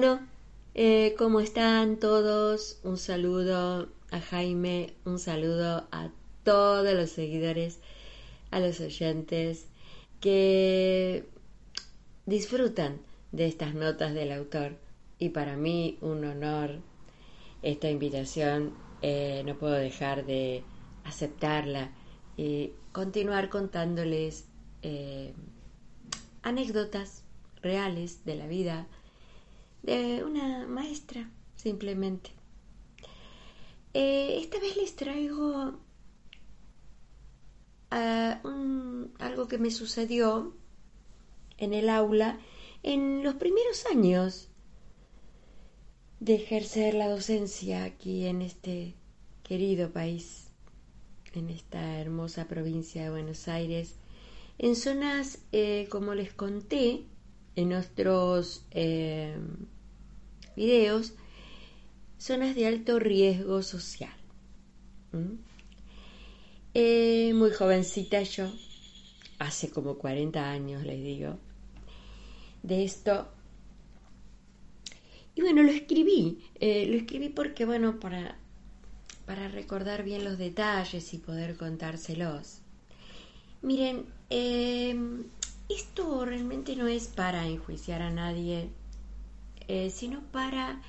Bueno, eh, ¿cómo están todos? Un saludo a Jaime, un saludo a todos los seguidores, a los oyentes que disfrutan de estas notas del autor. Y para mí un honor esta invitación, eh, no puedo dejar de aceptarla y continuar contándoles eh, anécdotas reales de la vida una maestra, simplemente. Eh, esta vez les traigo ah, algo que me sucedió en el aula en los primeros años de ejercer la docencia aquí en este querido país, en esta hermosa provincia de Buenos Aires, en zonas, eh, como les conté, en nuestros eh, videos zonas de alto riesgo social. Eh, muy jovencita yo, hace como 40 años les digo, de esto. Y bueno, lo escribí, eh, lo escribí porque, bueno, para, para recordar bien los detalles y poder contárselos. Miren, esto realmente no es para enjuiciar a nadie, eh, sino para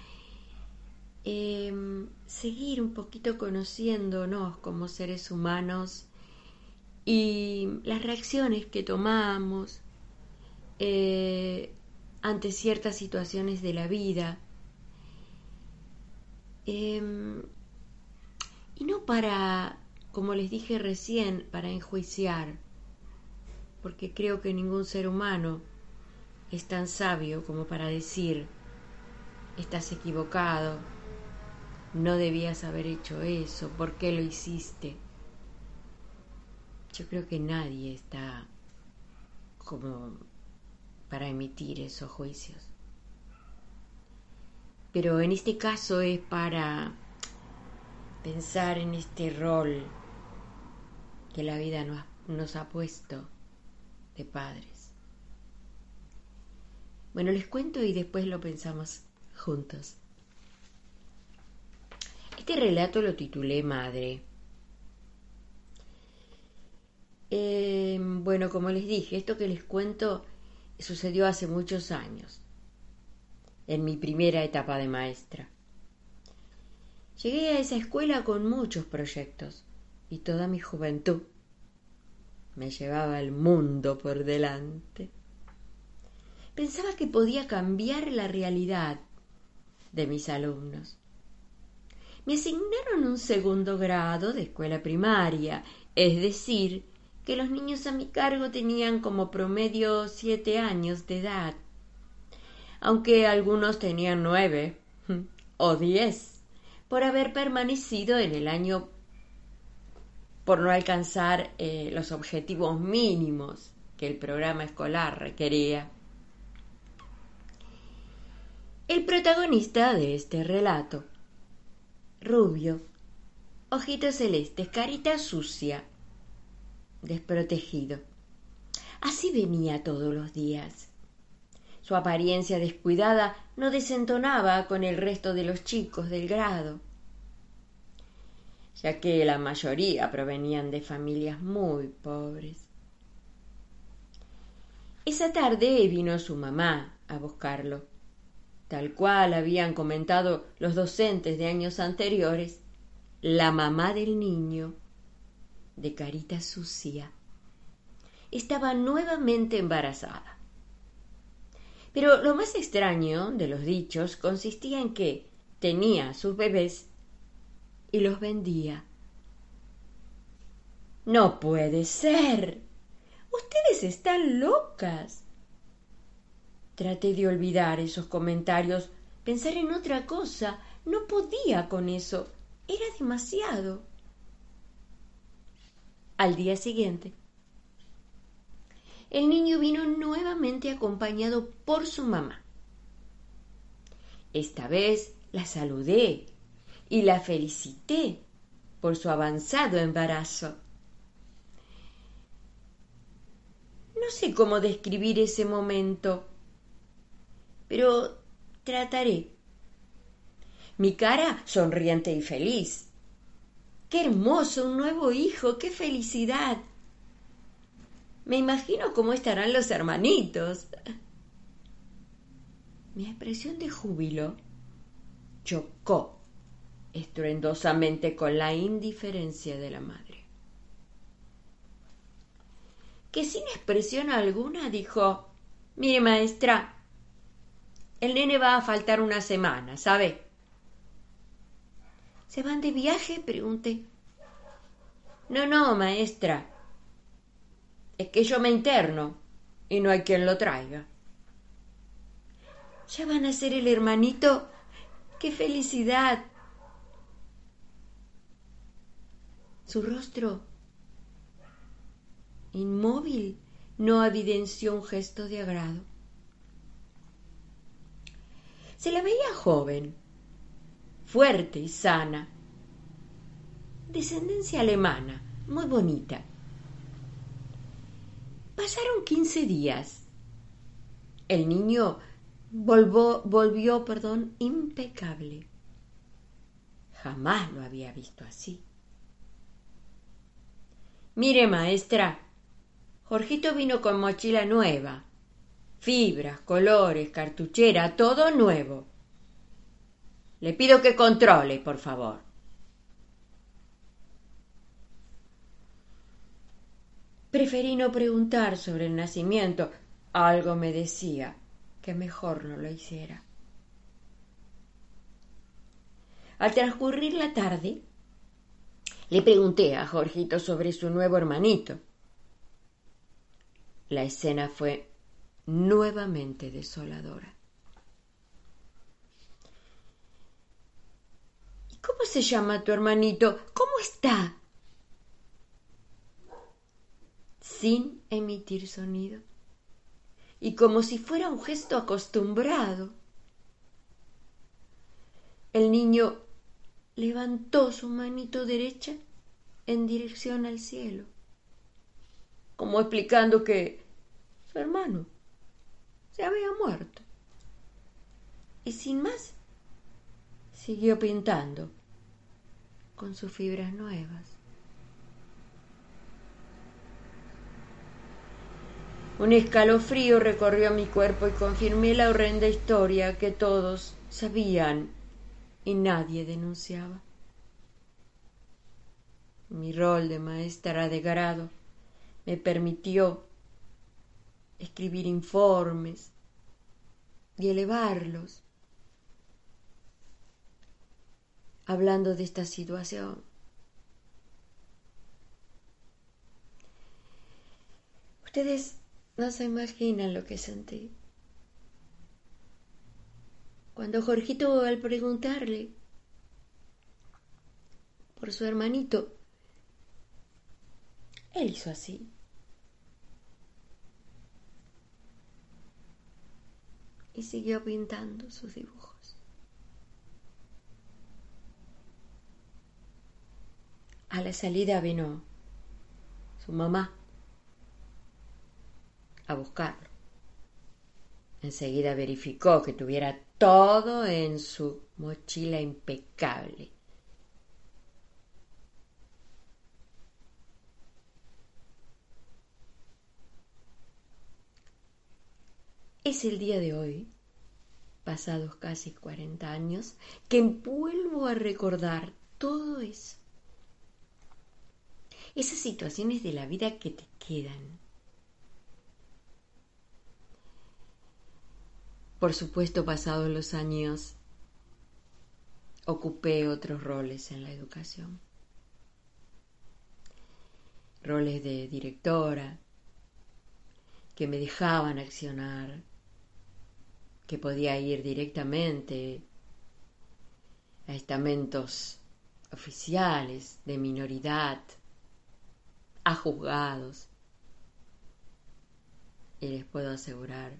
em, seguir un poquito conociéndonos como seres humanos y las reacciones que tomamos eh, ante ciertas situaciones de la vida. Em, y no para, como les dije recién, para enjuiciar porque creo que ningún ser humano es tan sabio como para decir, estás equivocado, no debías haber hecho eso, ¿por qué lo hiciste? Yo creo que nadie está como para emitir esos juicios. Pero en este caso es para pensar en este rol que la vida nos, ha puesto padres. Bueno, les cuento y después lo pensamos juntos. Este relato lo titulé Madre. Em, bueno, como les dije, esto que les cuento sucedió hace muchos años, en mi primera etapa de maestra. Llegué a esa escuela con muchos proyectos y toda mi juventud me llevaba el mundo por delante. Pensaba que podía cambiar la realidad de mis alumnos. Me asignaron un segundo grado de escuela primaria, es decir, que los niños a mi cargo tenían como promedio siete años de edad, aunque algunos tenían nueve o diez, por haber permanecido en el año por no alcanzar eh, los objetivos mínimos que el programa escolar requería. El protagonista de este relato, rubio, ojitos celestes, carita sucia, desprotegido. Así venía todos los días. Su apariencia descuidada no desentonaba con el resto de los chicos del grado ya que la mayoría provenían de familias muy pobres. Esa tarde vino su mamá a buscarlo. Tal cual habían comentado los docentes de años anteriores, la mamá del niño, de carita sucia, estaba nuevamente embarazada. Pero lo más extraño de los dichos consistía en que tenía sus bebés y los vendía. No puede ser. Ustedes están locas. Traté de olvidar esos comentarios, pensar en otra cosa. No podía con eso. Era demasiado. Al día siguiente, el niño vino nuevamente acompañado por su mamá. Esta vez la saludé y la felicité por su avanzado embarazo. No sé cómo describir ese momento, pero trataré. Mi cara sonriente y feliz. ¡Qué hermoso! Un nuevo hijo, qué felicidad. Me imagino cómo estarán los hermanitos. Mi expresión de júbilo chocó estruendosamente con la indiferencia de la madre, que sin expresión alguna dijo Mire, maestra, el nene va a faltar una semana, ¿sabe? ¿Se van de viaje? pregunté. No, no, maestra. Es que yo me interno y no hay quien lo traiga. ¿Ya van a ser el hermanito? ¡Qué felicidad! Su rostro, inmóvil, no evidenció un gesto de agrado. Se la veía joven, fuerte y sana, descendencia alemana, muy bonita. Pasaron quince días. El niño volvió, perdón, impecable. Jamás lo había visto así. Mire, maestra, Jorgito vino con mochila nueva, fibras, colores, cartuchera, todo nuevo. Le pido que controle, por favor. Preferí no preguntar sobre el nacimiento. Algo me decía que mejor no lo hiciera. Al transcurrir la tarde, le pregunté a Jorgito sobre su nuevo hermanito. La escena fue nuevamente desoladora. ¿Y cómo se llama tu hermanito? ¿Cómo está? Sin emitir sonido y como si fuera un gesto acostumbrado. El niño levantó su manito derecha en dirección al cielo, como explicando que su hermano se había muerto. Y sin más, siguió pintando con sus fibras nuevas. Un escalofrío recorrió mi cuerpo y confirmé la horrenda historia que todos sabían y nadie denunciaba. Mi rol de maestra de grado me permitió escribir informes y elevarlos hablando de esta situación. Ustedes no se imaginan lo que sentí. Cuando Jorgito, al preguntarle por su hermanito, él hizo así. Y siguió pintando sus dibujos. A la salida vino su mamá a buscarlo. Enseguida verificó que tuviera todo en su mochila impecable. Es el día de hoy pasados casi 40 años, que vuelvo a recordar todo eso. Esas situaciones de la vida que te quedan. Por supuesto, pasados los años, ocupé otros roles en la educación. Roles de directora, que me dejaban accionar, que podía ir directamente a estamentos oficiales de minoridad, a juzgados. Y les puedo asegurar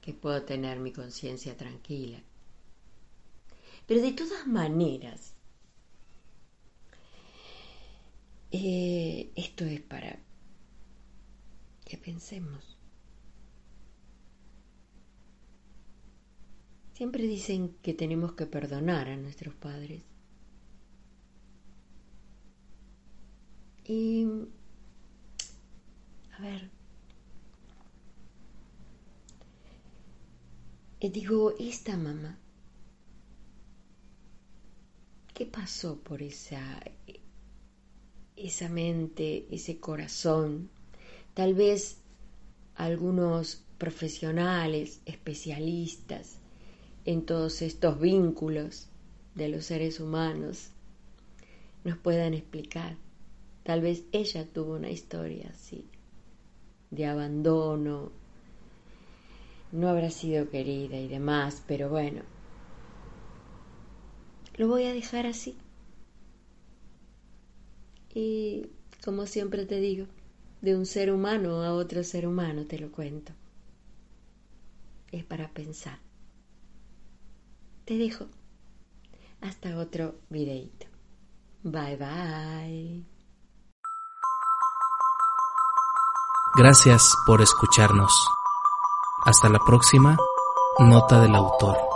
que puedo tener mi conciencia tranquila. Pero de todas maneras, eh, esto es para que pensemos. Siempre dicen que tenemos que perdonar a nuestros padres. Y, a ver, y digo, esta mamá, ¿qué pasó por esa, esa mente, ese corazón? Tal vez algunos profesionales, especialistas, en todos estos vínculos de los seres humanos nos puedan explicar. Tal vez ella tuvo una historia así, de abandono, no habrá sido querida y demás, pero bueno, lo voy a dejar así. Y como siempre te digo, de un ser humano a otro ser humano te lo cuento. Es para pensar te dejo. Hasta otro videito. Bye bye. Gracias por escucharnos. Hasta la próxima. Nota del autor.